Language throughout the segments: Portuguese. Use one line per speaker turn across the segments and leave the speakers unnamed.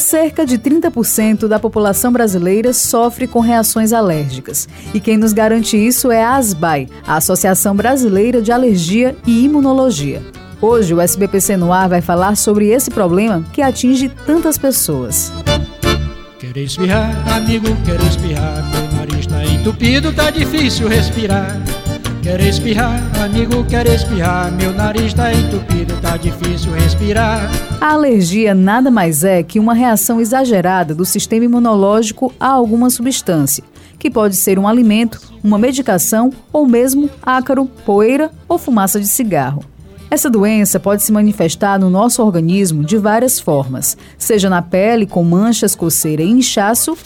Cerca de 30% da população brasileira sofre com reações alérgicas. E quem nos garante isso é a ASBAI, a Associação Brasileira de Alergia e Imunologia. Hoje, o SBPC no ar vai falar sobre esse problema que atinge tantas pessoas.
Querer espirrar, amigo, querer espirrar, meu nariz tá entupido, tá difícil respirar. Quer espirrar, amigo, quer espirrar. Meu nariz tá entupido, tá difícil respirar.
A alergia nada mais é que uma reação exagerada do sistema imunológico a alguma substância, que pode ser um alimento, uma medicação ou mesmo ácaro, poeira ou fumaça de cigarro. Essa doença pode se manifestar no nosso organismo de várias formas, seja na pele com manchas, coceira e inchaço,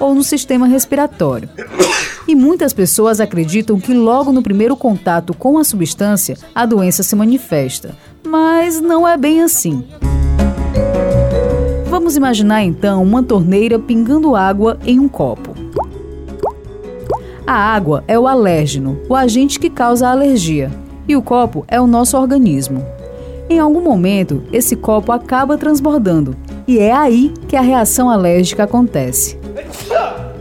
ou no sistema respiratório. E muitas pessoas acreditam que logo no primeiro contato com a substância a doença se manifesta. Mas não é bem assim. Vamos imaginar então uma torneira pingando água em um copo. A água é o alérgeno, o agente que causa a alergia, e o copo é o nosso organismo. Em algum momento, esse copo acaba transbordando, e é aí que a reação alérgica acontece.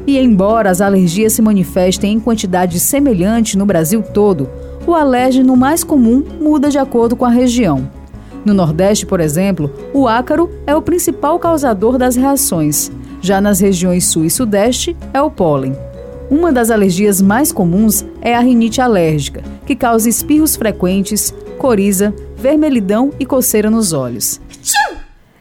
E embora as alergias se manifestem em quantidade semelhante no Brasil todo, o alérgeno mais comum muda de acordo com a região. No Nordeste, por exemplo, o ácaro é o principal causador das reações. Já nas regiões Sul e Sudeste, é o pólen. Uma das alergias mais comuns é a rinite alérgica, que causa espirros frequentes, coriza, vermelhidão e coceira nos olhos.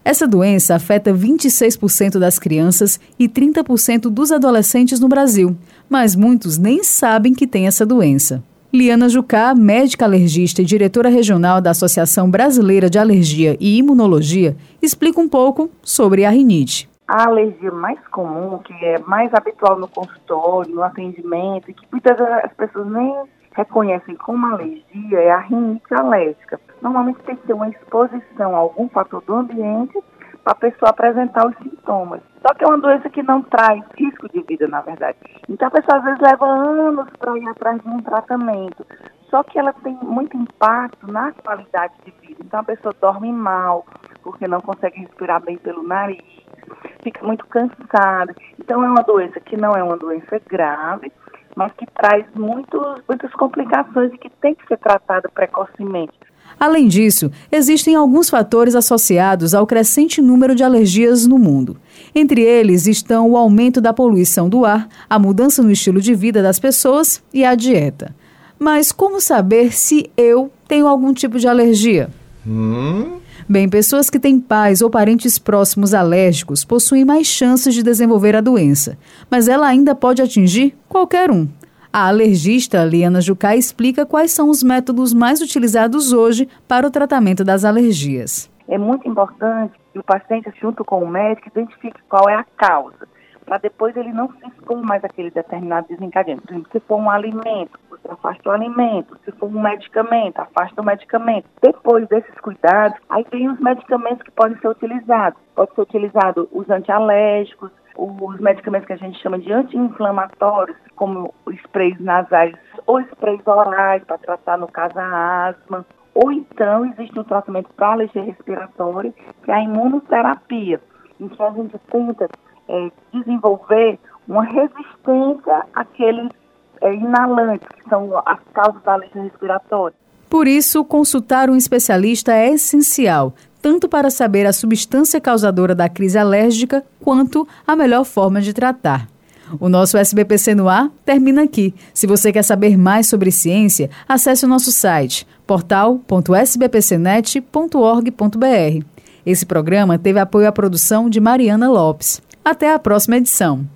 Essa doença afeta 26% das crianças e 30% dos adolescentes no Brasil, mas muitos nem sabem que tem essa doença. Liana Jucá, médica alergista e diretora regional da Associação Brasileira de Alergia e Imunologia, explica um pouco sobre a rinite.
A alergia mais comum, que é mais habitual no consultório, no atendimento, que muitas as pessoas nem reconhecem como alergia, é a rinite alérgica normalmente tem que ter uma exposição a algum fator do ambiente para a pessoa apresentar os sintomas. Só que é uma doença que não traz risco de vida, na verdade. Então a pessoa às vezes leva anos para ir atrás de um tratamento. Só que ela tem muito impacto na qualidade de vida. Então a pessoa dorme mal, porque não consegue respirar bem pelo nariz, fica muito cansada. Então é uma doença que não é uma doença grave, mas que traz muitos, muitas complicações e que tem que ser tratada precocemente.
Além disso, existem alguns fatores associados ao crescente número de alergias no mundo. Entre eles estão o aumento da poluição do ar, a mudança no estilo de vida das pessoas e a dieta. Mas como saber se eu tenho algum tipo de alergia? Hum? Bem, pessoas que têm pais ou parentes próximos alérgicos possuem mais chances de desenvolver a doença, mas ela ainda pode atingir qualquer um. A alergista Liana Jucá explica quais são os métodos mais utilizados hoje para o tratamento das alergias.
É muito importante que o paciente, junto com o médico, identifique qual é a causa, para depois ele não se expor mais àquele determinado desencadeante. Por exemplo, se for um alimento, afasta o alimento. Se for um medicamento, afasta o medicamento. Depois desses cuidados, aí tem os medicamentos que podem ser utilizados. Pode ser utilizado os antialérgicos, os medicamentos que a gente chama de anti-inflamatórios, como sprays nasais ou sprays orais para tratar, no caso, a asma. Ou então existe um tratamento para alergia respiratória, que é a imunoterapia, em que a gente tenta é, desenvolver uma resistência àqueles é, inalantes, que são as causas da alergia respiratória.
Por isso, consultar um especialista é essencial, tanto para saber a substância causadora da crise alérgica, quanto a melhor forma de tratar. O nosso SBPC no ar termina aqui. Se você quer saber mais sobre ciência, acesse o nosso site portal.sbpcnet.org.br. Esse programa teve apoio à produção de Mariana Lopes. Até a próxima edição.